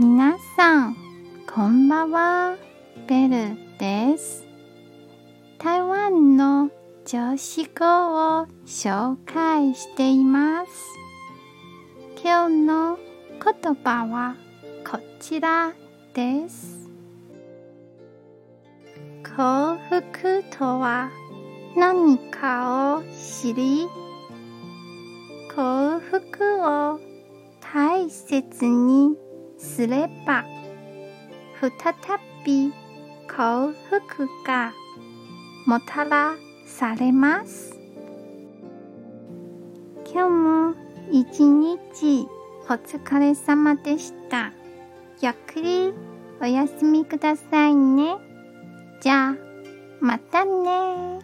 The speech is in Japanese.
皆さん、こんばんは。ベルです。台湾の女子語を紹介しています。今日の言葉はこちらです。幸福とは何かを知り、幸福を大切にすれば再び幸福がもたらされます。今日も一日お疲れ様でした。ゆっくりお休みくださいね。じゃあまたね。